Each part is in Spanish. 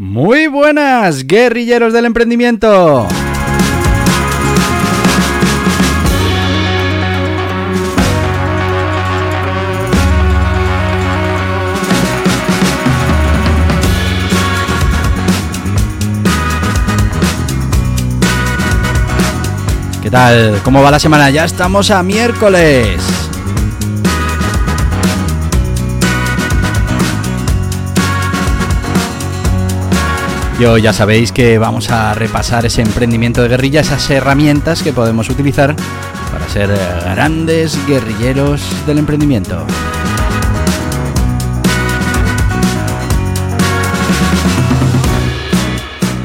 Muy buenas, guerrilleros del emprendimiento. ¿Qué tal? ¿Cómo va la semana? Ya estamos a miércoles. Yo ya sabéis que vamos a repasar ese emprendimiento de guerrilla, esas herramientas que podemos utilizar para ser grandes guerrilleros del emprendimiento.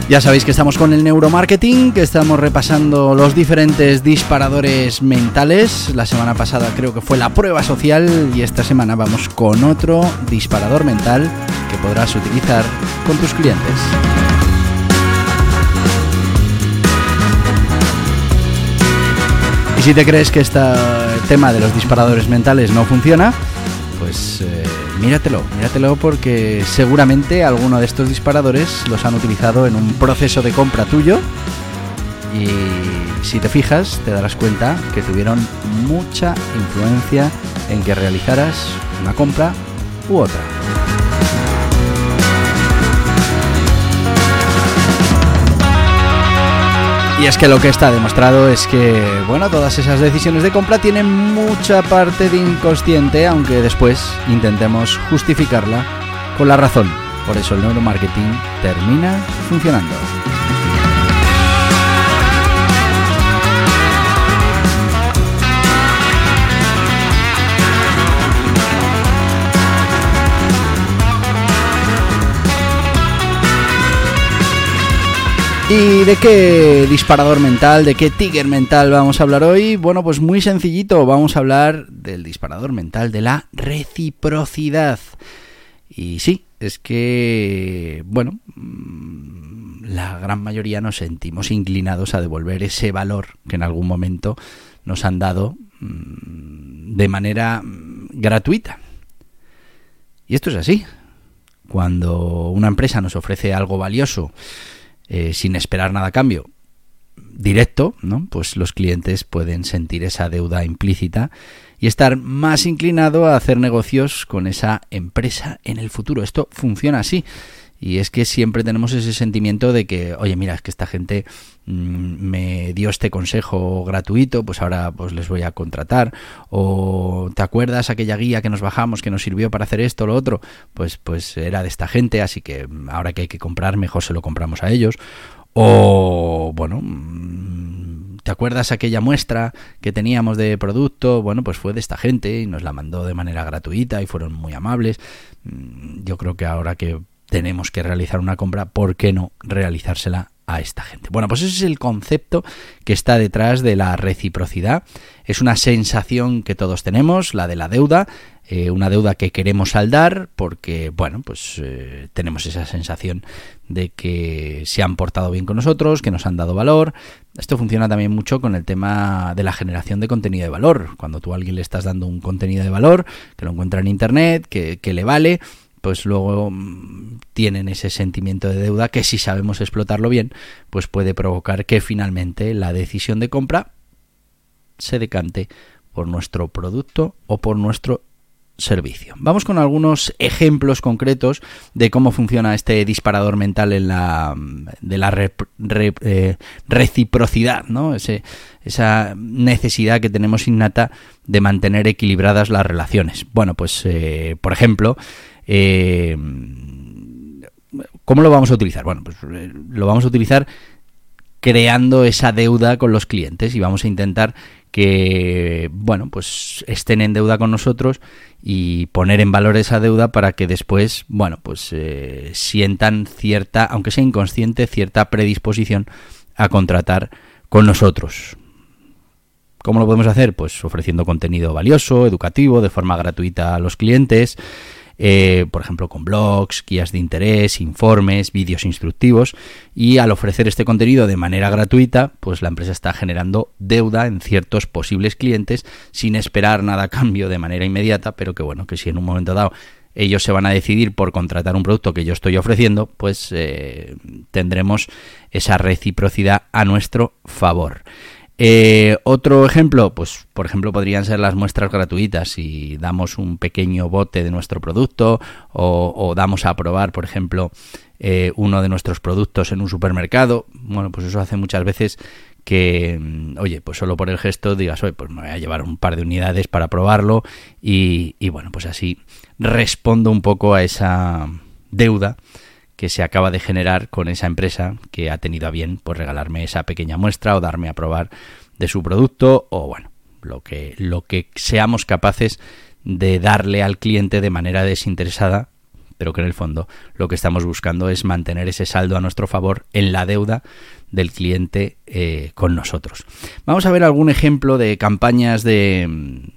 Ya sabéis que estamos con el neuromarketing, que estamos repasando los diferentes disparadores mentales. La semana pasada creo que fue la prueba social y esta semana vamos con otro disparador mental que podrás utilizar con tus clientes. Y si te crees que este tema de los disparadores mentales no funciona, pues eh, míratelo, míratelo porque seguramente alguno de estos disparadores los han utilizado en un proceso de compra tuyo y si te fijas te darás cuenta que tuvieron mucha influencia en que realizaras una compra u otra. Y es que lo que está demostrado es que, bueno, todas esas decisiones de compra tienen mucha parte de inconsciente, aunque después intentemos justificarla con la razón. Por eso el neuromarketing termina funcionando. ¿Y de qué disparador mental, de qué tiger mental vamos a hablar hoy? Bueno, pues muy sencillito, vamos a hablar del disparador mental de la reciprocidad. Y sí, es que, bueno, mm, la gran mayoría nos sentimos inclinados a devolver ese valor que en algún momento nos han dado mm, de manera mm, gratuita. Y esto es así. Cuando una empresa nos ofrece algo valioso, eh, sin esperar nada a cambio directo, ¿no? Pues los clientes pueden sentir esa deuda implícita y estar más inclinado a hacer negocios con esa empresa en el futuro. Esto funciona así. Y es que siempre tenemos ese sentimiento de que, oye, mira, es que esta gente mm, me dio este consejo gratuito, pues ahora pues les voy a contratar. O ¿te acuerdas aquella guía que nos bajamos que nos sirvió para hacer esto o lo otro? Pues, pues era de esta gente, así que ahora que hay que comprar, mejor se lo compramos a ellos. O bueno, mm, ¿te acuerdas aquella muestra que teníamos de producto? Bueno, pues fue de esta gente y nos la mandó de manera gratuita y fueron muy amables. Mm, yo creo que ahora que tenemos que realizar una compra, ¿por qué no realizársela a esta gente? Bueno, pues ese es el concepto que está detrás de la reciprocidad. Es una sensación que todos tenemos, la de la deuda, eh, una deuda que queremos saldar porque, bueno, pues eh, tenemos esa sensación de que se han portado bien con nosotros, que nos han dado valor. Esto funciona también mucho con el tema de la generación de contenido de valor. Cuando tú a alguien le estás dando un contenido de valor, que lo encuentra en Internet, que, que le vale, pues luego mm, tienen ese sentimiento de deuda que si sabemos explotarlo bien, pues puede provocar que finalmente la decisión de compra se decante por nuestro producto o por nuestro servicio. Vamos con algunos ejemplos concretos de cómo funciona este disparador mental en la de la eh, reciprocidad, ¿no? Ese, esa necesidad que tenemos innata de mantener equilibradas las relaciones. Bueno, pues eh, por ejemplo, eh, ¿Cómo lo vamos a utilizar? Bueno, pues eh, lo vamos a utilizar creando esa deuda con los clientes y vamos a intentar que, bueno, pues estén en deuda con nosotros y poner en valor esa deuda para que después, bueno, pues eh, sientan cierta, aunque sea inconsciente, cierta predisposición a contratar con nosotros. ¿Cómo lo podemos hacer? Pues ofreciendo contenido valioso, educativo, de forma gratuita a los clientes, eh, por ejemplo con blogs, guías de interés, informes, vídeos instructivos y al ofrecer este contenido de manera gratuita, pues la empresa está generando deuda en ciertos posibles clientes sin esperar nada a cambio de manera inmediata, pero que bueno, que si en un momento dado ellos se van a decidir por contratar un producto que yo estoy ofreciendo, pues eh, tendremos esa reciprocidad a nuestro favor. Eh, otro ejemplo, pues por ejemplo podrían ser las muestras gratuitas. Si damos un pequeño bote de nuestro producto o, damos a probar, por ejemplo, eh, uno de nuestros productos en un supermercado, bueno, pues eso hace muchas veces que, mm, oye, pues solo por el gesto digas, oye, pues me voy a llevar un par de unidades para probarlo y, y bueno, pues así respondo un poco a esa deuda que se acaba de generar con esa empresa que ha tenido a bien pues regalarme esa pequeña muestra o darme a probar de su producto o bueno, lo que lo que seamos capaces de darle al cliente de manera desinteresada, pero que en el fondo lo que estamos buscando es mantener ese saldo a nuestro favor en la deuda del cliente eh, con nosotros. Vamos a ver algún ejemplo de campañas de,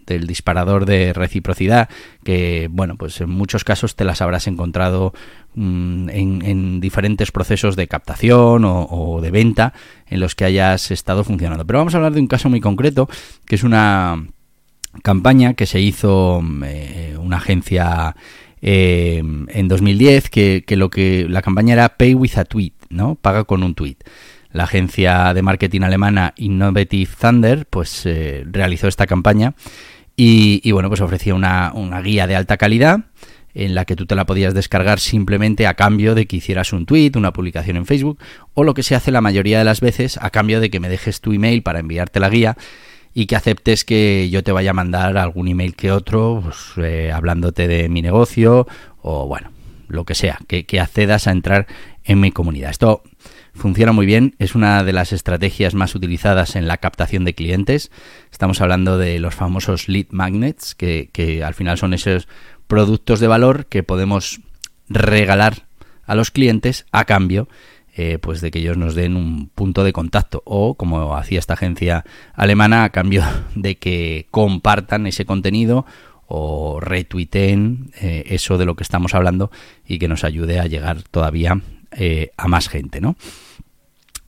del disparador de reciprocidad que, bueno, pues en muchos casos te las habrás encontrado mm, en, diferentes procesos de captación o, de venta en los que hayas estado funcionando. Pero vamos a hablar de un caso muy concreto que es una campaña que se hizo eh, una agencia eh, en 2010 que, lo que la campaña era Pay with a Tweet, ¿no? Paga con un tweet la agencia de marketing alemana Innovative Thunder pues eh, realizó esta campaña y, bueno pues ofrecía una, guía de alta calidad en la que tú te la podías descargar simplemente a cambio de que hicieras un tweet, una publicación en Facebook o lo que se hace la mayoría de las veces a cambio de que me dejes tu email para enviarte la guía y que aceptes que yo te vaya a mandar algún email que otro pues, eh, hablándote de mi negocio o bueno, lo que sea, que, que accedas a entrar en mi comunidad. Esto Funciona muy bien, es una de las estrategias más utilizadas en la captación de clientes. Estamos hablando de los famosos lead magnets, que, al final son esos productos de valor que podemos regalar a los clientes a cambio eh, pues de que ellos nos den un punto de contacto. O como hacía esta agencia alemana a cambio de que compartan ese contenido o retuiteen eh, eso de lo que estamos hablando y que nos ayude a llegar todavía eh, a más gente, ¿no?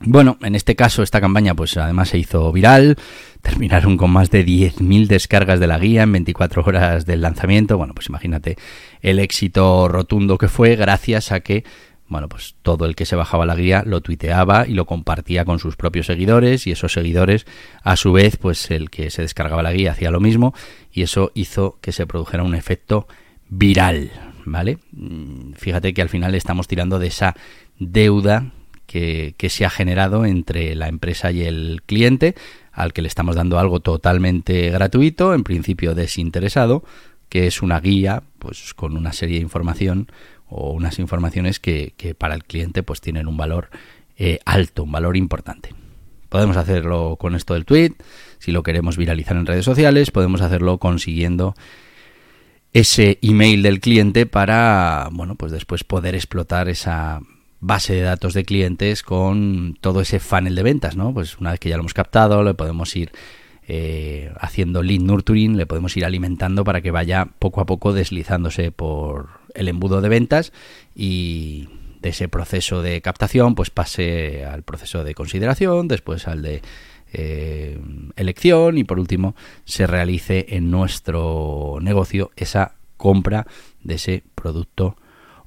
Bueno, en este caso esta campaña pues además se hizo viral, terminaron con más de 10.000 descargas de la guía en 24 horas del lanzamiento, bueno pues imagínate el éxito rotundo que fue gracias a que bueno, pues todo el que se bajaba la guía lo tuiteaba y lo compartía con sus propios seguidores y esos seguidores, a su vez, pues el que se descargaba la guía hacía lo mismo y eso hizo que se produjera un efecto viral, ¿vale? Mm, fíjate que al final estamos tirando de esa deuda que, se ha generado entre la empresa y el cliente, al que le estamos dando algo totalmente gratuito, en principio desinteresado, que es una guía, pues con una serie de información o unas informaciones que, para el cliente pues tienen un valor eh, alto, un valor importante. Podemos hacerlo con esto del tweet, si lo queremos viralizar en redes sociales, podemos hacerlo consiguiendo ese email del cliente para, bueno, pues después poder explotar esa base de datos de clientes con todo ese funnel de ventas, ¿no? Pues una vez que ya lo hemos captado, le podemos ir eh, haciendo lead nurturing, le podemos ir alimentando para que vaya poco a poco deslizándose por el embudo de ventas y de ese proceso de captación pues pase al proceso de consideración, después al de eh, elección y por último se realice en nuestro negocio esa compra de ese producto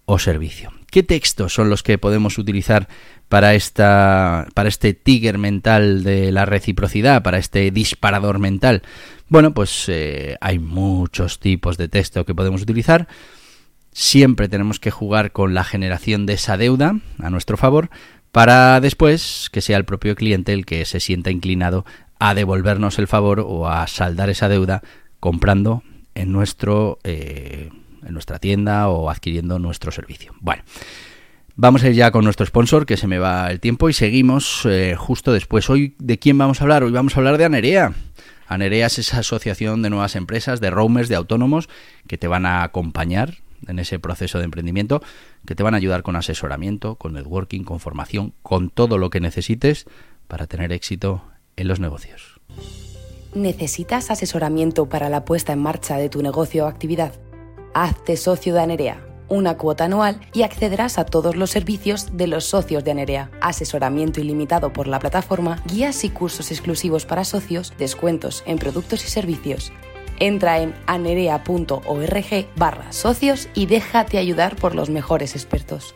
o servicio. ¿Qué textos son los que podemos utilizar para, esta, para este tiger mental de la reciprocidad, para este disparador mental? Bueno, pues eh, hay muchos tipos de texto que podemos utilizar. Siempre tenemos que jugar con la generación de esa deuda a nuestro favor para después que sea el propio cliente el que se sienta inclinado a devolvernos el favor o a saldar esa deuda comprando en nuestro eh, en nuestra tienda o adquiriendo nuestro servicio. Bueno, vamos a ir ya con nuestro sponsor, que se me va el tiempo, y seguimos eh, justo después. Hoy, ¿de quién vamos a hablar? Hoy vamos a hablar de Anerea. Anerea es esa asociación de nuevas empresas, de roamers, de autónomos que te van a acompañar en ese proceso de emprendimiento, que te van a ayudar con asesoramiento, con networking, con formación, con todo lo que necesites para tener éxito en los negocios. ¿Necesitas asesoramiento para la puesta en marcha de tu negocio o actividad? Hazte socio de Anerea, una cuota anual y accederás a todos los servicios de los socios de Anerea. Asesoramiento ilimitado por la plataforma, guías y cursos exclusivos para socios, descuentos en productos y servicios. Entra en anerea.org barra socios y déjate ayudar por los mejores expertos.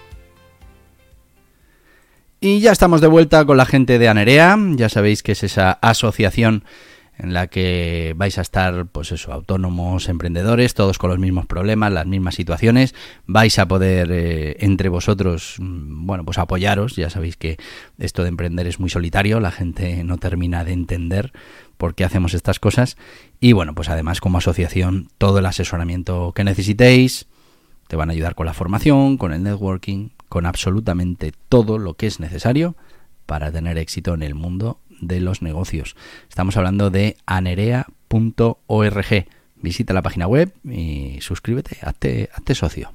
Y ya estamos de vuelta con la gente de Anerea, ya sabéis que es esa asociación en la que vais a estar, pues eso, autónomos, emprendedores, todos con los mismos problemas, las mismas situaciones. Vais a poder eh, entre vosotros, mm, bueno, pues apoyaros. Ya sabéis que esto de emprender es muy solitario, la gente no termina de entender por qué hacemos estas cosas. Y bueno, pues además como asociación, todo el asesoramiento que necesitéis, te van a ayudar con la formación, con el networking, con absolutamente todo lo que es necesario para tener éxito en el mundo de los negocios. Estamos hablando de anerea.org. Visita la página web y suscríbete, hazte, hazte socio.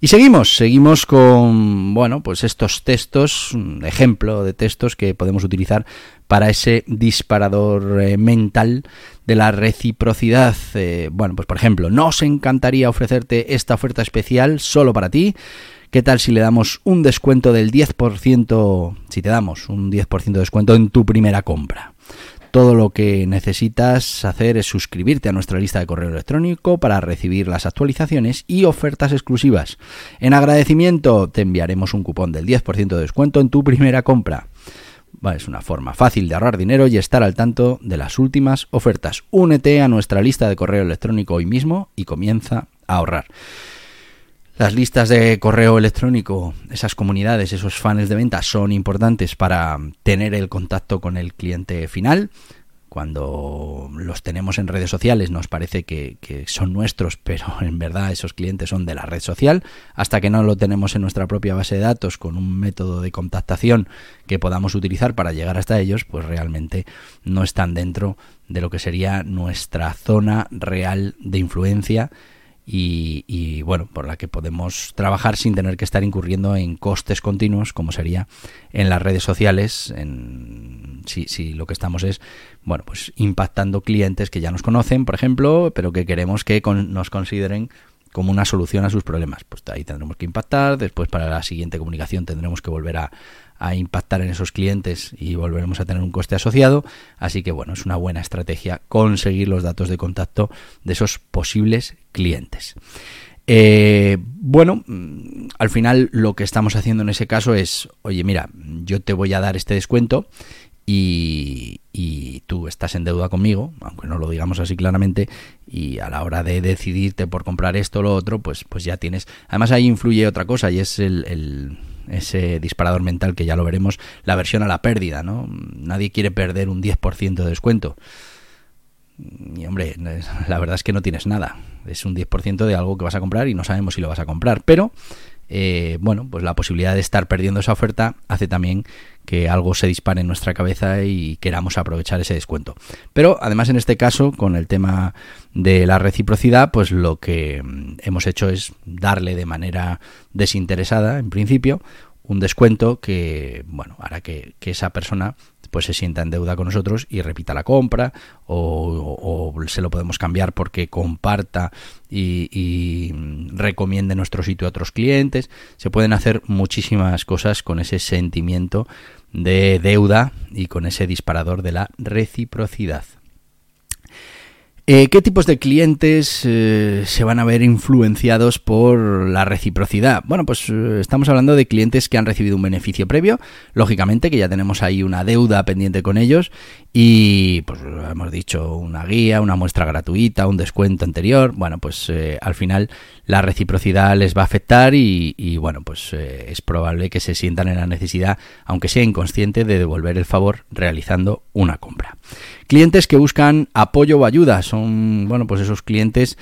Y seguimos, seguimos con, bueno, pues estos textos, ejemplo de textos que podemos utilizar para ese disparador eh, mental de la reciprocidad. Eh, bueno, pues por ejemplo, nos encantaría ofrecerte esta oferta especial solo para ti. ¿Qué tal si le damos un descuento del 10%, si te damos un 10% de descuento en tu primera compra? Todo lo que necesitas hacer es suscribirte a nuestra lista de correo electrónico para recibir las actualizaciones y ofertas exclusivas. En agradecimiento te enviaremos un cupón del 10% de descuento en tu primera compra. es una forma fácil de ahorrar dinero y estar al tanto de las últimas ofertas. Únete a nuestra lista de correo electrónico hoy mismo y comienza a ahorrar. Las listas de correo electrónico, esas comunidades, esos fans de venta son importantes para tener el contacto con el cliente final. Cuando los tenemos en redes sociales nos parece que, son nuestros, pero en verdad esos clientes son de la red social. Hasta que no lo tenemos en nuestra propia base de datos con un método de contactación que podamos utilizar para llegar hasta ellos, pues realmente no están dentro de lo que sería nuestra zona real de influencia y, bueno, por la que podemos trabajar sin tener que estar incurriendo en costes continuos, como sería en las redes sociales, en, si, si lo que estamos es, bueno, pues impactando clientes que ya nos conocen, por ejemplo, pero que queremos que nos consideren como una solución a sus problemas. Pues ahí tendremos que impactar, después para la siguiente comunicación tendremos que volver a, impactar en esos clientes y volveremos a tener un coste asociado. Así que bueno, es una buena estrategia conseguir los datos de contacto de esos posibles clientes. Eh, bueno, mm, al final lo que estamos haciendo en ese caso es, oye, mira, yo te voy a dar este descuento y, y, tú estás en deuda conmigo, aunque no lo digamos así claramente, y a la hora de decidirte por comprar esto o lo otro, pues, pues ya tienes. Además ahí influye otra cosa y es el ese disparador mental que ya lo veremos, la versión a la pérdida, ¿no? Nadie quiere perder un 10% de descuento. Y hombre, la verdad es que no tienes nada. Es un 10% de algo que vas a comprar y no sabemos si lo vas a comprar. Pero, eh, bueno, pues la posibilidad de estar perdiendo esa oferta hace también que algo se dispare en nuestra cabeza y queramos aprovechar ese descuento. Pero además en este caso, con el tema de la reciprocidad, pues lo que mm, hemos hecho es darle de manera desinteresada, en principio, un descuento que, bueno, hará que, esa persona pues se sienta en deuda con nosotros y repita la compra o, se lo podemos cambiar porque comparta y, y, recomiende nuestro sitio a otros clientes. Se pueden hacer muchísimas cosas con ese sentimiento de deuda y con ese disparador de la reciprocidad. Eh, ¿Qué tipos de clientes eh, se van a ver influenciados por la reciprocidad? Bueno, pues eh, estamos hablando de clientes que han recibido un beneficio previo, lógicamente que ya tenemos ahí una deuda pendiente con ellos y pues hemos dicho una guía, una muestra gratuita, un descuento anterior. Bueno, pues al final la reciprocidad les va a afectar y, y bueno, pues es probable que se sientan en la necesidad, aunque sea inconsciente, de devolver el favor realizando una compra. Clientes que buscan apoyo o ayuda son, bueno, pues esos clientes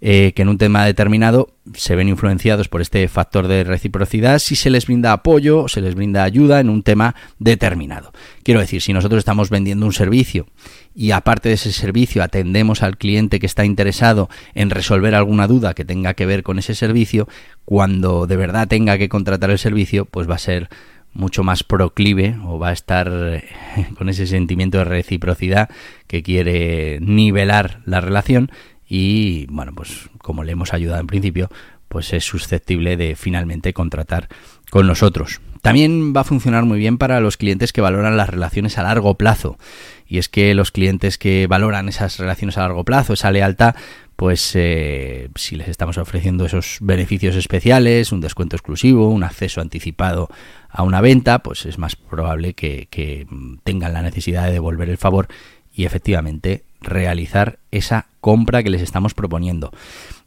eh, que en un tema determinado se ven influenciados por este factor de reciprocidad si se les brinda apoyo o se les brinda ayuda en un tema determinado. Quiero decir, si nosotros estamos vendiendo un servicio y aparte de ese servicio atendemos al cliente que está interesado en resolver alguna duda que tenga que ver con ese servicio, cuando de verdad tenga que contratar el servicio, pues va a ser mucho más proclive o va a estar eh, con ese sentimiento de reciprocidad que quiere nivelar la relación y bueno, pues como le hemos ayudado en principio, pues es susceptible de finalmente contratar con nosotros. También va a funcionar muy bien para los clientes que valoran las relaciones a largo plazo. Y es que los clientes que valoran esas relaciones a largo plazo, esa lealtad, pues eh, si les estamos ofreciendo esos beneficios especiales, un descuento exclusivo, un acceso anticipado a una venta, pues es más probable que, que tengan la necesidad de devolver el favor y efectivamente realizar esa compra que les estamos proponiendo.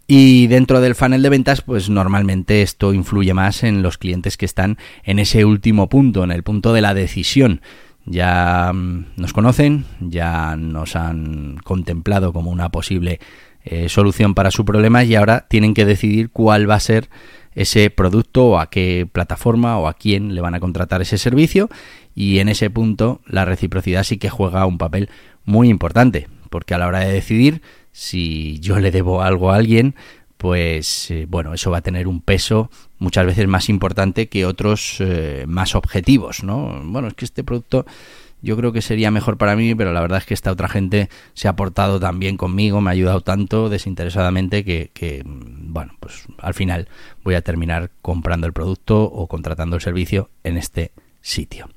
Y dentro del funnel de ventas, pues normalmente esto influye más en los clientes que están en ese último punto, en el punto de la decisión. Ya mm, nos conocen, ya nos han contemplado como una posible eh, solución para su problema y ahora tienen que decidir cuál va a ser ese producto o a qué plataforma o a quién le van a contratar ese servicio y en ese punto la reciprocidad sí que juega un papel muy importante porque a la hora de decidir si yo le debo algo a alguien pues eh, bueno eso va a tener un peso muchas veces más importante que otros eh, más objetivos no bueno es que este producto yo creo que sería mejor para mí, pero la verdad es que esta otra gente se ha portado tan bien conmigo, me ha ayudado tanto desinteresadamente que, bueno, pues al final voy a terminar comprando el producto o contratando el servicio en este sitio.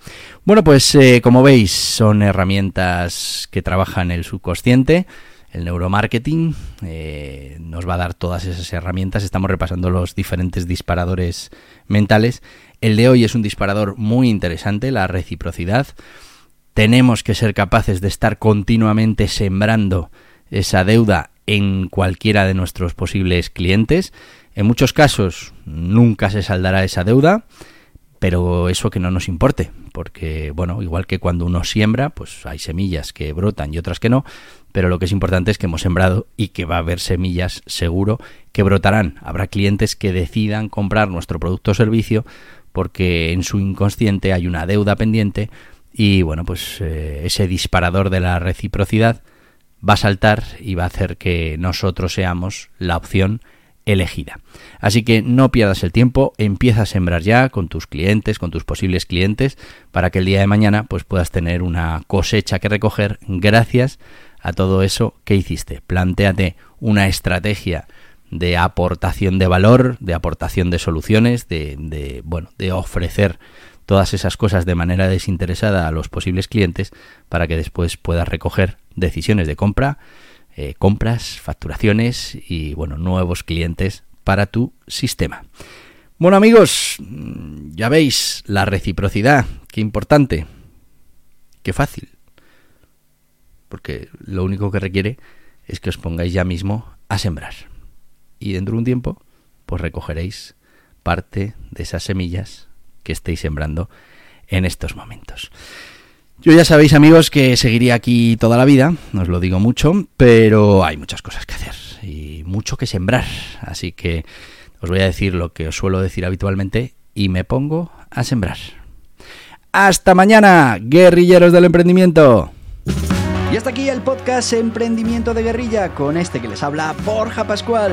Bueno, pues eh, como veis, son herramientas que trabajan el subconsciente. El neuromarketing eh, nos va a dar todas esas herramientas. Estamos repasando los diferentes disparadores mentales. El de hoy es un disparador muy interesante, la reciprocidad tenemos que ser capaces de estar continuamente sembrando esa deuda en cualquiera de nuestros posibles clientes. En muchos casos nunca se saldará esa deuda, pero eso que no nos importe, porque bueno, igual que cuando uno siembra, pues hay semillas que brotan y otras que no, pero lo que es importante es que hemos sembrado y que va a haber semillas seguro que brotarán. Habrá clientes que decidan comprar nuestro producto o servicio porque en su inconsciente hay una deuda pendiente y bueno, pues eh, ese disparador de la reciprocidad va a saltar y va a hacer que nosotros seamos la opción elegida. Así que no pierdas el tiempo, empieza a sembrar ya con tus clientes, con tus posibles clientes, para que el día de mañana pues puedas tener una cosecha que recoger gracias a todo eso que hiciste. Plantéate una estrategia de aportación de valor, de aportación de soluciones, de, de bueno, de ofrecer todas esas cosas de manera desinteresada a los posibles clientes para que después puedas recoger decisiones de compra, eh, compras, facturaciones y bueno, nuevos clientes para tu sistema. Bueno amigos, ya veis la reciprocidad, qué importante, qué fácil, porque lo único que requiere es que os pongáis ya mismo a sembrar y dentro de un tiempo pues recogeréis parte de esas semillas que estéis sembrando en estos momentos. Yo ya sabéis amigos que seguiría aquí toda la vida, os lo digo mucho, pero hay muchas cosas que hacer y mucho que sembrar, así que os voy a decir lo que os suelo decir habitualmente y me pongo a sembrar. Hasta mañana, guerrilleros del emprendimiento. Y hasta aquí el podcast Emprendimiento de Guerrilla con este que les habla Borja Pascual.